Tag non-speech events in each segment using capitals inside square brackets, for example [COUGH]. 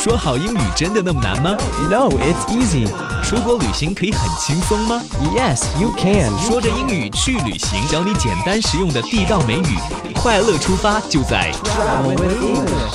说好英语真的那么难吗？No, it's easy. 出国旅行可以很轻松吗？Yes, you can. 说着英语去旅行，教你简单实用的地道美语，快乐出发就在 Travel with English.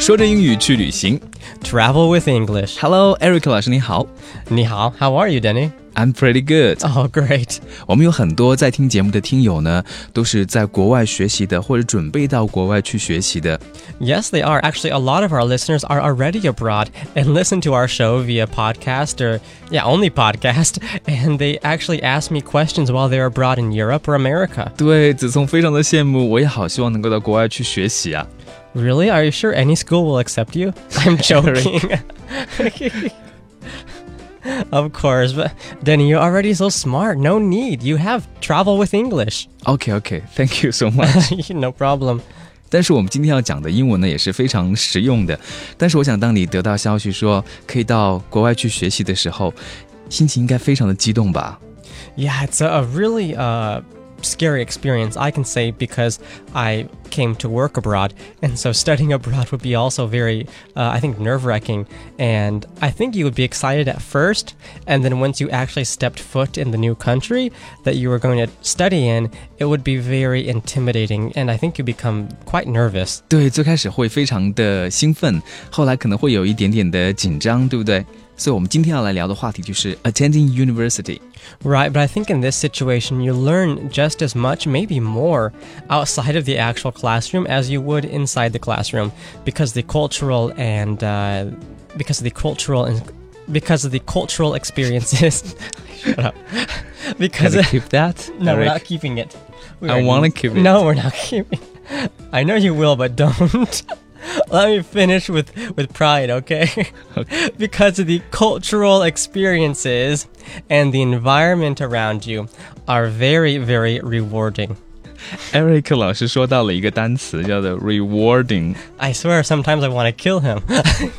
说着英语去旅行。Travel with English. Hello，Eric 老师你好。 你好，How are you, Denny? I'm pretty good. [LAUGHS] Oh, great. 我们有很多在听节目的听友呢，都是在国外学习的，或者准备到国外去学习的。Yes, they are. Actually, a lot of our listeners are already abroad and listen to our show via podcast or, yeah, only podcast. [LAUGHS] And they actually ask me questions while they're abroad in Europe or America. 对，子聪非常的羡慕，我也好希望能够到国外去学习啊。Really? Are you sure any school will accept you? [LAUGHS] I'm joking. [LAUGHS] of course, but Denny, you're already so smart. No need. You have travel with English. Okay, okay. Thank you so much. [LAUGHS] no problem. 但是我们今天要讲的英文呢，也是非常实用的。但是我想，当你得到消息说可以到国外去学习的时候，心情应该非常的激动吧？Yeah, it's a really uh scary experience, I can say, because I came to work abroad. And so studying abroad would be also very, uh, I think, nerve wracking. And I think you would be excited at first. And then once you actually stepped foot in the new country that you were going to study in, it would be very intimidating. And I think you become quite nervous. 对，最开始会非常的兴奋，后来可能会有一点点的紧张，对不对？ 所以，我们今天要来聊的话题就是 attending university。Right, but I think in this situation, you learn just as much, maybe more, outside of the actual classroom as you would inside the classroom, because the cultural and uh, because of the cultural and because of the cultural experiences. [LAUGHS] Shut up. [LAUGHS] Because Can keep that. [LAUGHS] No, Eric? we're not keeping it. We I want to keep it. No, we're not keeping. I know you will, but don't. [LAUGHS] Let me finish with, with pride, okay? [LAUGHS] okay? because of the cultural experiences and the environment around you are very, very rewarding. Eric 老师说到了一个单词，叫做 rewarding。I swear, sometimes I want to kill him. [LAUGHS]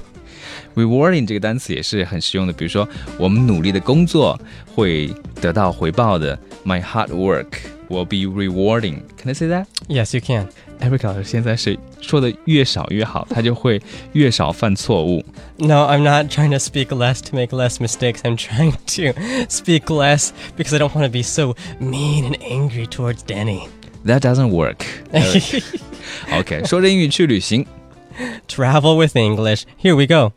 rewarding 这个单词也是很实用的，比如说我们努力的工作会得到回报的。My hard work will be rewarding. Can I say that? Yes, you can. Eric 老师现在是说的越少越好，他就会越少犯错误。No, I'm not trying to speak less to make less mistakes. I'm trying to [LAUGHS] speak less because I don't want to be so mean and angry towards Danny. That doesn't work. [LAUGHS] OK，说着英语去旅行。Travel with English. Here we go.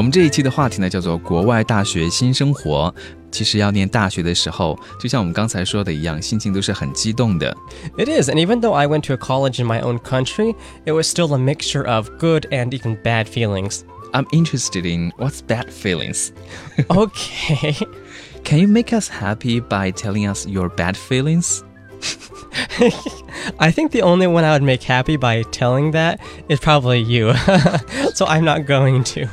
我们这一期的话题呢，叫做国外大学新生活。其实要念大学的时候，就像我们刚才说的一样，心情都是很激动的。It is, and even though I went to a college in my own country, it was still a mixture of good and even bad feelings. I'm interested in what's bad feelings. [LAUGHS] okay. Can you make us happy by telling us your bad feelings? [LAUGHS] I think the only one I would make happy by telling that is probably you. [LAUGHS] so I'm not going to.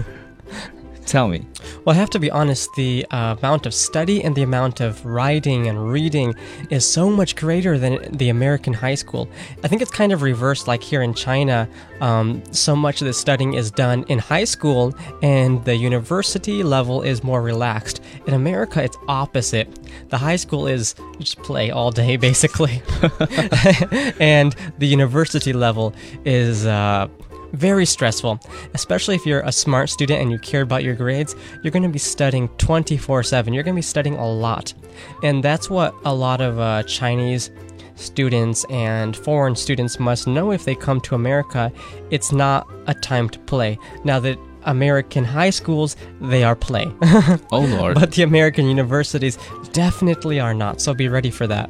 Tell me. Well, I have to be honest, the uh, amount of study and the amount of writing and reading is so much greater than the American high school. I think it's kind of reversed, like here in China, um, so much of the studying is done in high school and the university level is more relaxed. In America, it's opposite. The high school is just play all day, [LAUGHS] basically. [LAUGHS] [LAUGHS] and the university level is. Uh, very stressful, especially if you're a smart student and you care about your grades. You're going to be studying 24 7. You're going to be studying a lot. And that's what a lot of uh, Chinese students and foreign students must know if they come to America. It's not a time to play. Now that American high schools, they are play. [LAUGHS] oh lord. But the American universities definitely are not. So be ready for that.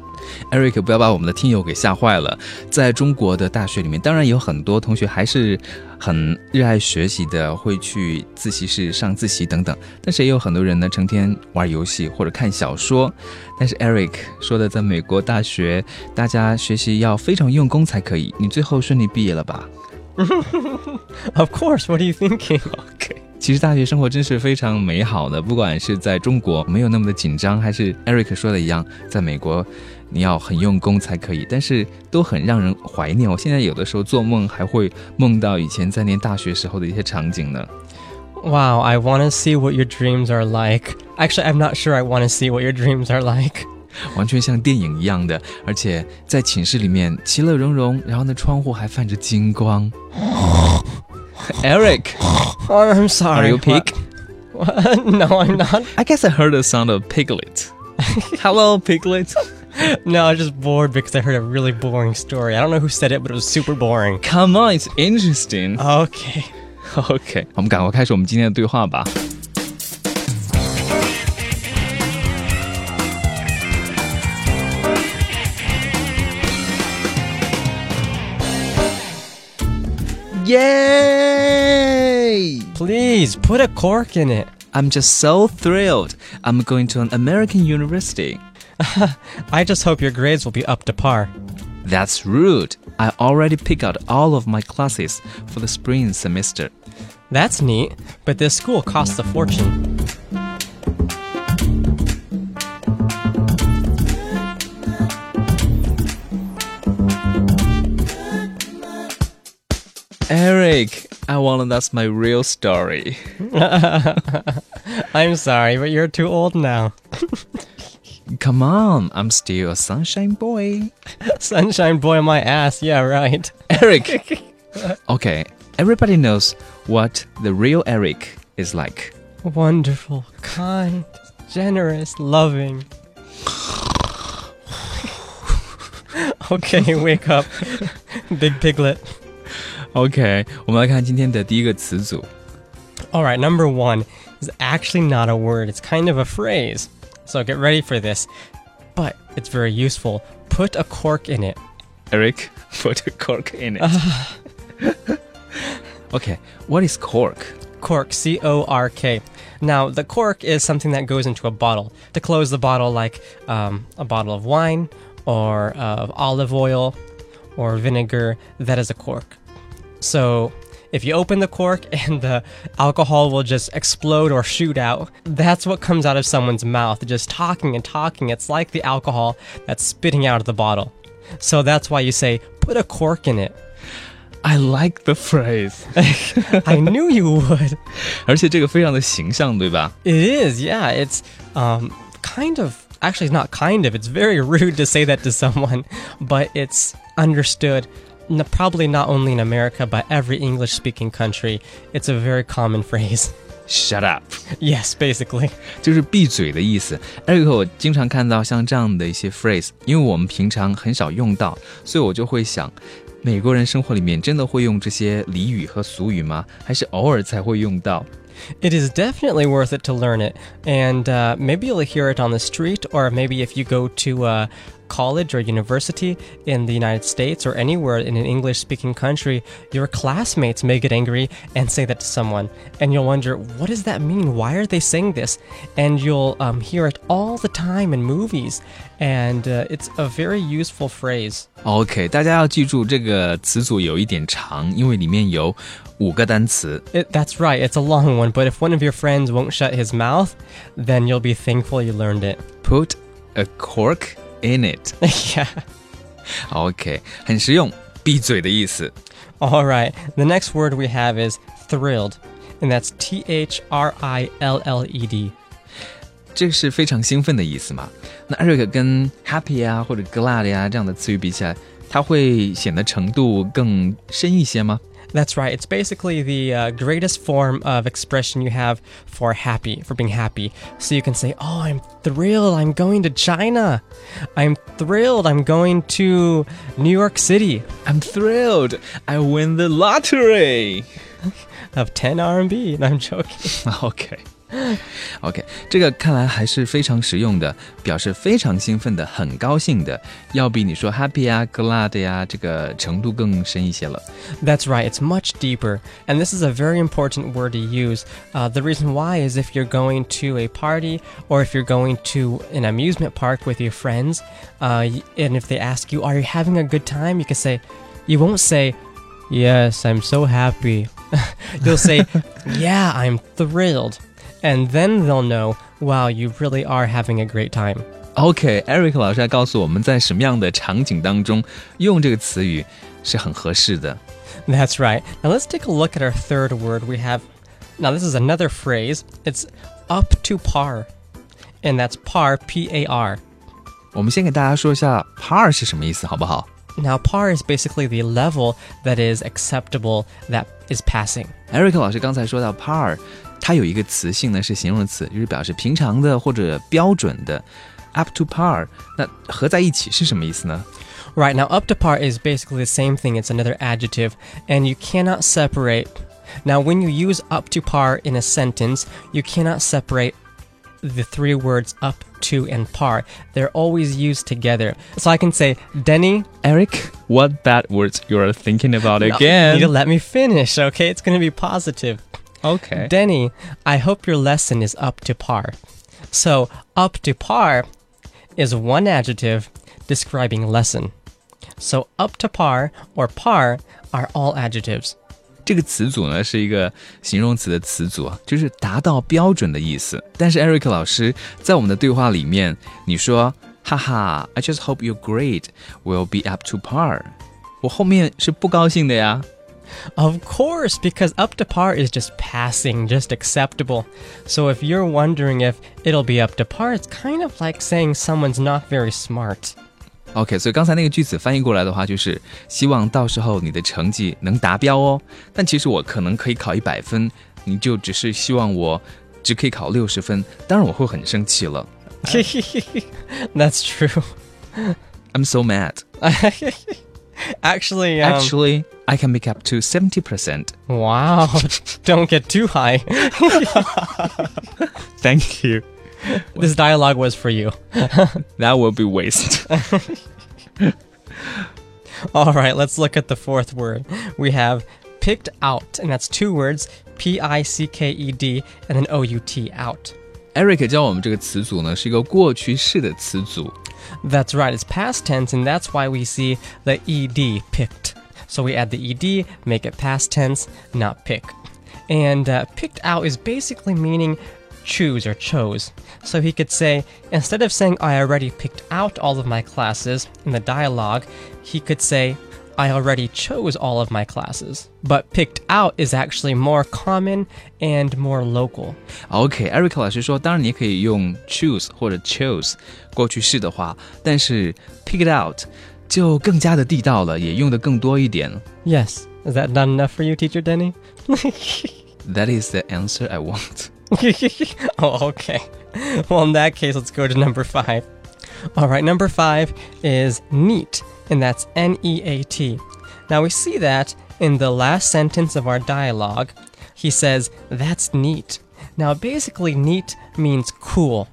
Eric，不要把我们的听友给吓坏了。在中国的大学里面，当然有很多同学还是很热爱学习的，会去自习室上自习等等。但是也有很多人呢，成天玩游戏或者看小说。但是 Eric 说的，在美国大学，大家学习要非常用功才可以。你最后顺利毕业了吧 [LAUGHS] ？Of course. What are you thinking? [LAUGHS] OK，其实大学生活真是非常美好的，不管是在中国没有那么的紧张，还是 Eric 说的一样，在美国你要很用功才可以，但是都很让人怀念。我现在有的时候做梦还会梦到以前在念大学时候的一些场景呢。 Wow, I want to see what your dreams are like. Actually, I'm not sure I want to see what your dreams are like. 完全像电影一样的，而且在寝室里面其乐融融，然后呢，窗户还泛着金光。Eric, Oh, I'm sorry. are you pig? What? no, I'm not. I guess I heard the sound of piglet. Hello, piglet. No, I'm just bored because I heard a really boring story. I don't know who said it, but it was super boring. Come on, it's interesting. Okay. OK，我们赶快开始我们今天的对话吧。Yay! Please put a cork in it. I'm just so thrilled. I'm going to an American university. [LAUGHS] I just hope your grades will be up to par. That's rude. I already picked out all of my classes for the spring semester. That's neat, but this school costs a fortune. Eric, I wanna that's my real story. [LAUGHS] I'm sorry, but you're too old now. [LAUGHS] Come on, I'm still a sunshine boy. [LAUGHS] Sunshine boy my ass, yeah, right. Eric. okay, everybody knows what the real Eric is like. Wonderful, kind, generous, loving. okay, wake up. Big piglet. [LAUGHS] OK，我们来看今天的第一个词组。 All right, number one is actually not a word, it's kind of a phrase. So get ready for this. But it's very useful. Put a cork in it. Eric, [LAUGHS] put a cork in it. [LAUGHS] okay, what is cork? Cork, C O R K. Now, the cork is something that goes into a bottle. To close the bottle, like um, a bottle of wine or of olive oil or vinegar, that is a cork. So, if you open the cork [LAUGHS] and the alcohol will just explode or shoot out, that's what comes out of someone's mouth, just talking and talking. It's like the alcohol that's spitting out of the bottle. So, that's why you say, put a cork in it. I like the phrase. [LAUGHS] I knew you would. [LAUGHS] 而且这个非常的形象，对吧？ It is, yeah. It's um, kind of, actually, it's not kind of, it's very rude to say that to someone, but it's understood. n- Probably not only in America, but every English speaking country. It's a very common phrase. [LAUGHS] Shut up， yes, basically. 就是闭嘴的意思。Eric，我经常看到像这样的一些 phrase，因为我们平常很少用到，所以我就会想，美国人生活里面真的会用这些俚语和俗语吗？还是偶尔才会用到？ It is definitely worth it to learn it. And uh, maybe you'll hear it on the street, or maybe if you go to a college or university in the United States or anywhere in an English speaking country, your classmates may get angry and say that to someone. And you'll wonder, what does that mean? Why are they saying this? And you'll um, hear it all the time in movies. And uh, it's a very useful phrase. OK，大家要记住这个词组有一点长，因为里面有五个单词。 It, that's right, it's a long one, but if one of your friends won't shut his mouth, then you'll be thankful you learned it. Put a cork in it。 [LAUGHS] yeah. OK，很实用，闭嘴的意思。 All right. The next word we have is thrilled, and that's T H R I L L E D. 这个是非常兴奋的意思嘛？那 Eric 跟 happy 啊或者 glad 呀、这样的词语比起来，它会显得程度更深一些吗？ That's right. It's basically the uh, greatest form of expression you have for happy, for being happy. So you can say, Oh, I'm thrilled. I'm going to China. I'm thrilled. I'm going to New York City I'm thrilled. I win the lottery. [LAUGHS] of 10 RMB. No, I'm joking. [LAUGHS] OK。[LAUGHS] OK，这个看来还是非常实用的，表示非常兴奋的、很高兴的，要比你说 happy 啊、glad 呀、这个程度更深一些了。 That's right, it's much deeper. And this is a very important word to use. Uh, the reason why is if you're going to a party or if you're going to an amusement park with your friends, uh, y- and if they ask you, Are you having a good time? You can say, You won't say, Yes, I'm so happy. [LAUGHS] You'll say, [LAUGHS] Yeah, I'm thrilled. And then they'll know, Wow, you really are having a great time. OK，Eric、老师来告诉我们在什么样的场景当中用这个词语是很合适的。 That's right. Now let's take a look at our third word. We have Now, this is another phrase. It's up to par, and that's par, P A R. 我们先给大家说一下 par 是什么意思，好不好 Now, par is basically the level that is acceptable that is passing. ？Eric 老师刚才说到 par， 它有一个词性呢是形容词，就是表示平常的或者标准的。up to par，那合在一起是什么意思呢？ Right, now up to par is basically the same thing. It's another adjective, and you cannot separate. Now, when you use up to par in a sentence, you cannot separate the three words up to and par. They're always used together. So I can say, Denny, Eric, what bad words you are thinking about you need again? to let me finish, okay? It's going to be positive. Okay. Denny, I hope your lesson is up to par. So, up to par is one adjective describing lesson. So, up to par or par are all adjectives. 这个词组呢是一个形容词的词组，就是达到标准的意思。但是 Eric 老师在我们的对话里面，你说，哈哈，I just hope your grade will be up to par。我后面是不高兴的呀。 Of course, because up to par is just passing, just acceptable. So, if you're wondering if it'll be up to par, it's kind of like saying someone's not very smart. OK，所以刚才那个句子翻译过来的话，就是希望到时候你的成绩能达标哦。但其实我可能可以考一百分，你就只是希望我只可以考六十分，当然我会很生气了。 That's [LAUGHS] true. I'm so mad. [LAUGHS] Actually, um, Actually, I can make up to seventy percent. wow, [LAUGHS] don't get too high. [LAUGHS] Thank you. This dialogue was for you. [LAUGHS] That will be waste. All right, let's look at the fourth word. We have picked out, and that's two words P I C K E D and then O U T out. Eric 教我们这个词组呢是一个过去式的词组。 That's right, it's past tense, and that's why we see the ed picked. So we add the ed, make it past tense, not pick. And uh, picked out is basically meaning choose or chose. So he could say, instead of saying, I already picked out all of my classes in the dialogue, he could say, I already chose all of my classes. But picked out is actually more common and more local. OK，Eric、老师说，当然你也可以用 choose 或者 chose 过去式的话，但是 pick it out 就更加的地道了，也用的更多一点。 Yes. Is that not enough for you, teacher Denny? [LAUGHS] That is the answer I want. [LAUGHS] oh, okay. Well, in that case, let's go to number five. All right, number five is neat, and that's N E A T. Now we see that in the last sentence of our dialogue. He says, That's neat. Now, basically, neat means cool.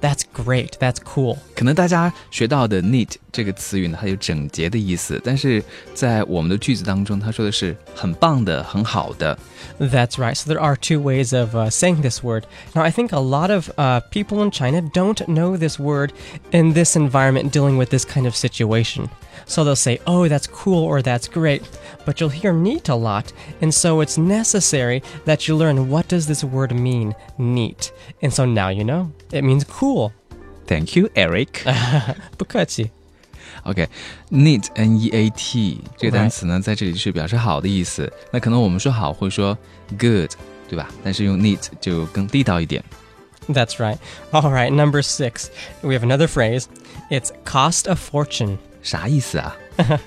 That's great. That's cool. 可能大家学到的 neat 这个词语呢，它有整洁的意思，但是在我们的句子当中，它说的是很棒的、很好的。 That's right. So there are two ways of uh, saying this word. Now, I think a lot of uh, people in China don't know this word in this environment dealing with this kind of situation. So they'll say, oh, that's cool or that's great. But you'll hear neat a lot. And so it's necessary that you learn what does this word mean, neat. And so now you know. It means cool. Thank you, Eric. [LAUGHS] 不客气. OK，neat、n e a t 这个单词呢，在这里是表示好的意思。那可能我们说好会说 good，对吧？但是用 neat 就更地道一点。 That's right. All right, number six. We have another phrase. It's cost a fortune. 啥意思啊？ [LAUGHS]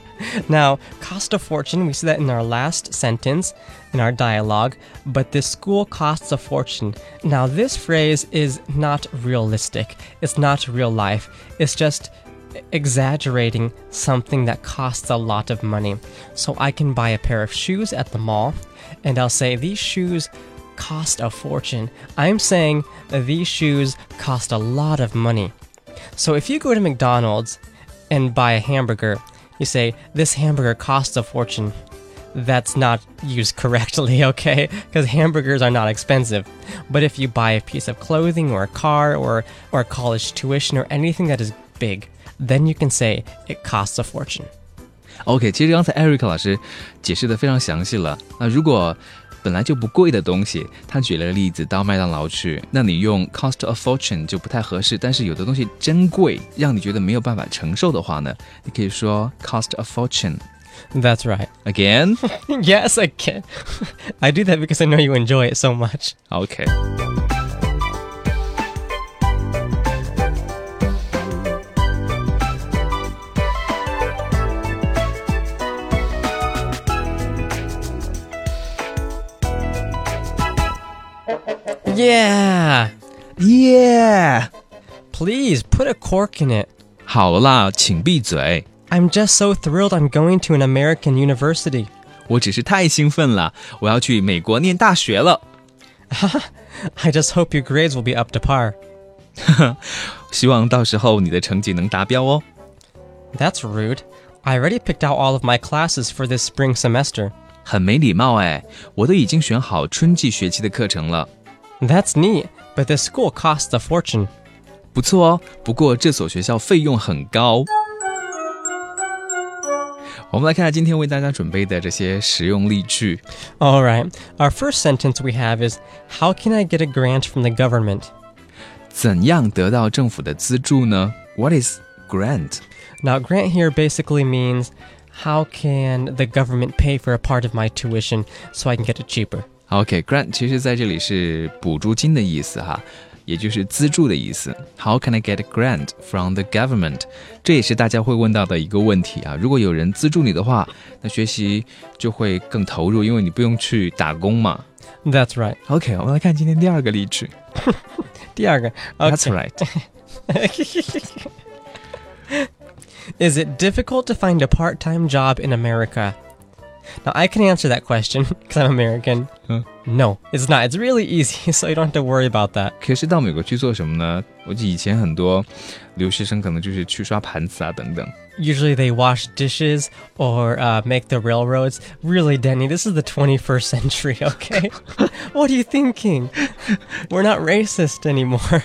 Now, cost a fortune, we see that in our last sentence in our dialogue, but this school costs a fortune. Now, this phrase is not realistic. It's not real life. It's just exaggerating something that costs a lot of money. So I can buy a pair of shoes at the mall, and I'll say, These shoes cost a fortune. I'm saying that these shoes cost a lot of money. So if you go to McDonald's and buy a hamburger, you say, This hamburger costs a fortune. That's not used correctly, [LAUGHS] okay? Because hamburgers are not expensive. But if you buy a piece of clothing or a car or, or a college tuition or anything that is big, then you can say it costs a fortune. OK，其实刚才 Eric 老师解释的非常详细了。那如果 本来就不贵的东西，他举了个例子，到麦当劳去，那你用 cost a fortune 就不太合适。但是有的东西真贵，让你觉得没有办法承受的话呢，你可以说 cost a fortune。That's right. Again? yes, again. I do that because I know you enjoy it so much. OK。Yeah. Yeah！ Please put a cork in it. 好啦，请闭嘴。 I'm just so thrilled I'm going to an American university. 我只是太兴奋了，我要去美国念大学了。 I [LAUGHS] just hope your grades will be up to par. [LAUGHS] 希望到时候你的成绩能达标哦。 That's rude. I already picked out all of my classes for this spring semester. 很没礼貌哎，我都已经选好春季学期的课程了。 That's neat, but this school costs a fortune. 不错哦，不过这所学校费用很高。我们来看看今天为大家准备的这些实用例句。 All right. Our first sentence we have is How can I get a grant from the government? 怎样得到政府的资助呢？What is grant？ Now, grant here basically means how can the government pay for a part of my tuition so I can get it cheaper? OK，grant、其实在这里是补助金的意思哈，也就是资助的意思。How can I get a grant from the government？这也是大家会问到的一个问题啊。如果有人资助你的话，那学习就会更投入，因为你不用去打工嘛。 That's right. OK，我们来看今天第二个例句。第二个, That's [LAUGHS] okay. right。 [LAUGHS] Is it difficult to find a part time job in America? Now, I can answer that question because [LAUGHS] I'm American. Huh? No, it's not. It's really easy, so [LAUGHS] you don't have to worry about that. 可是到美国去做什么呢？我记得以前很多留学生可能就是去刷盘子啊等等。 Usually they wash dishes or uh, make the railroads. Really, Denny, this is the 21st century, [LAUGHS] okay? what are you thinking? We're not racist anymore.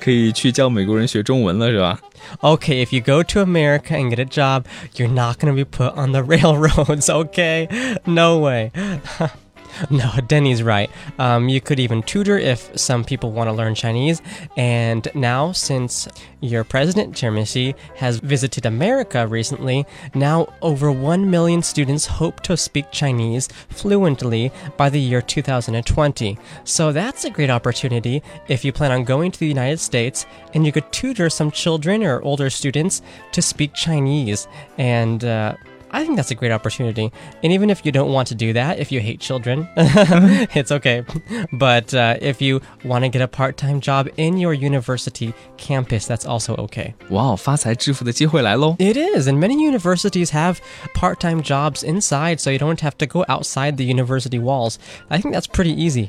可以去教美国人学中文了是吧？ Okay, if you go to America and get a job, you're not going to be put on the [LAUGHS] railroads, okay? No way. [LAUGHS] [LAUGHS] no, Denny's right. Um, you could even tutor if some people want to learn Chinese. And now, since your president, Chairman Xi, has visited America recently, now over 1 million students hope to speak Chinese fluently by the year 2020. So that's a great opportunity if you plan on going to the United States and you could tutor some children or older students to speak Chinese. And, uh, I think that's a great opportunity. And even if you don't want to do that, if you hate children, it's [LAUGHS] okay. But uh, if you want to get a part time job in your university campus, that's also okay. 哇哦，发财致富的机会来喽！ It is, and many universities have part time jobs inside, so you don't have to go outside the university walls. I think that's pretty easy.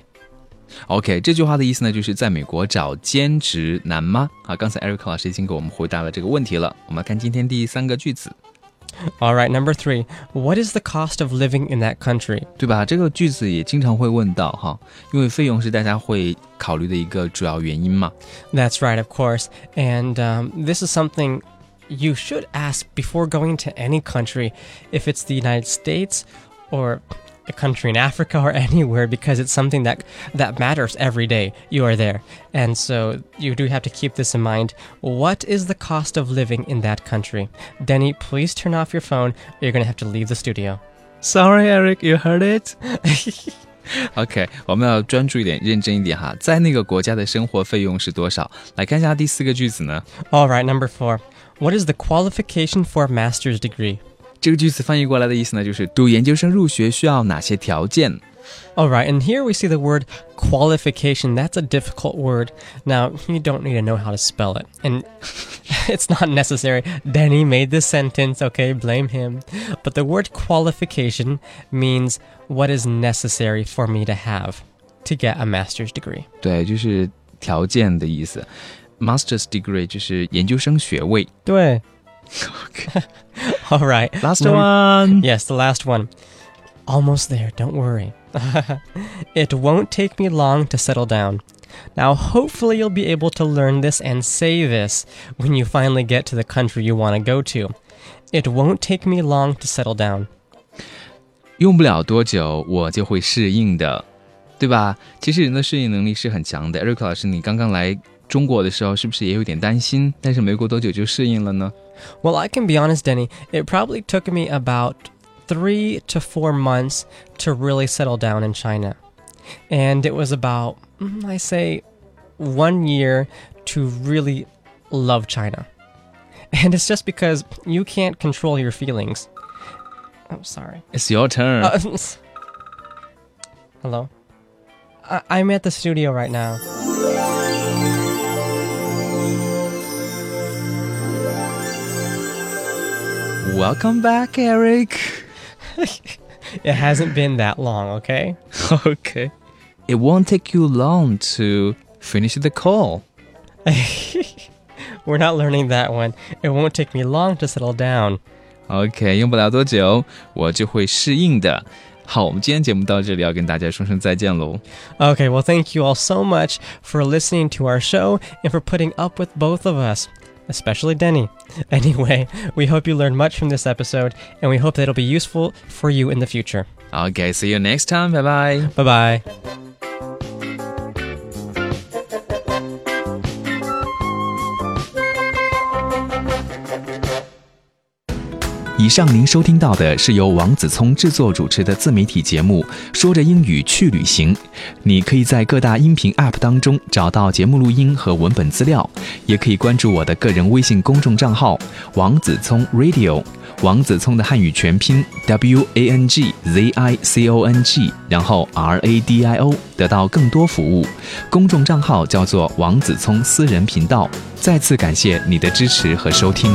OK，这句话的意思呢，就是在美国找兼职难吗？啊，刚才 Eric 老师已经给我们回答了这个问题了。我们来看今天第三个句子， [LAUGHS] All right, number three. What is the cost of living in that country? 对吧？这个句子也经常会问到哈，因为费用是大家会考虑的一个主要原因嘛。 That's right, of course. And um, this is something you should ask before going to any country, if it's the United States or a country in Africa or anywhere, [LAUGHS] because it's something that that matters every day you are there. And so you do have to keep this in mind. What is the cost of living in that country? Denny, please turn off your phone. Or you're gonna have to leave the studio. Sorry, Eric, you heard it [LAUGHS] 。OK，我们要专注一点，认真一点哈。在那个国家的生活费用是多少？来看一下第四个句子呢。 All right, number four. What is the qualification for a master's degree? 这个句子翻译过来的意思呢，就是读研究生入学需要哪些条件？ All right, and here we see the word qualification. That's a difficult word. Now, you don't need to know how to spell it. And [LAUGHS] it's not necessary. Danny made this sentence, okay? Blame him. But the word qualification means what is necessary for me to have to get a master's degree. 对，就是条件的意思。Master's degree 就是研究生学位。对. [LAUGHS] [LAUGHS] All right. Last Num- one. Yes, the last one. Almost there, don't worry. [LAUGHS] it won't take me long to settle down. Now, hopefully, you'll be able to learn this and say this when you finally get to the country you want to go to. It won't take me long to settle down. 用不了多久，我就会适应的。 对吧？其实人的适应能力是很强的。Eric 老师，你刚刚来 中国的时候，是不是也有点担心？但是没过多久就适应了呢？Well, I can be honest, Denny. It probably took me about three to four months to really settle down in China. And it was about, mm, I say, one year to really love China. And it's just because you can't control your feelings. I'm sorry. It's your turn. Uh, [LAUGHS] hello? I- I'm at the studio right now. Welcome back, Eric. [LAUGHS] it hasn't been that long, okay? [LAUGHS] okay. It won't take you long to finish the call. [LAUGHS] We're not learning that one. It won't take me long to settle down. OK，用不了多久，我就会适应的。好，我们今天节目到这里，要跟大家说声再见喽。Okay, well, thank you all so much for listening to our show and for putting up with both of us, especially Denny. [LAUGHS] Anyway, we hope you learned much from this episode, and we hope that it'll be useful for you in the future. Okay, see you next time. Bye bye. Bye bye. 以上您收听到的是由王子聪制作主持的自媒体节目《说着英语去旅行》。你可以在各大音频 App 当中找到节目录音和文本资料，也可以关注我的个人微信公众账号“王子聪 Radio”，王子聪的汉语全拼 W A N G Z I C O N G，然后 R A D I O，得到更多服务。公众账号叫做王子聪私人频道。再次感谢你的支持和收听。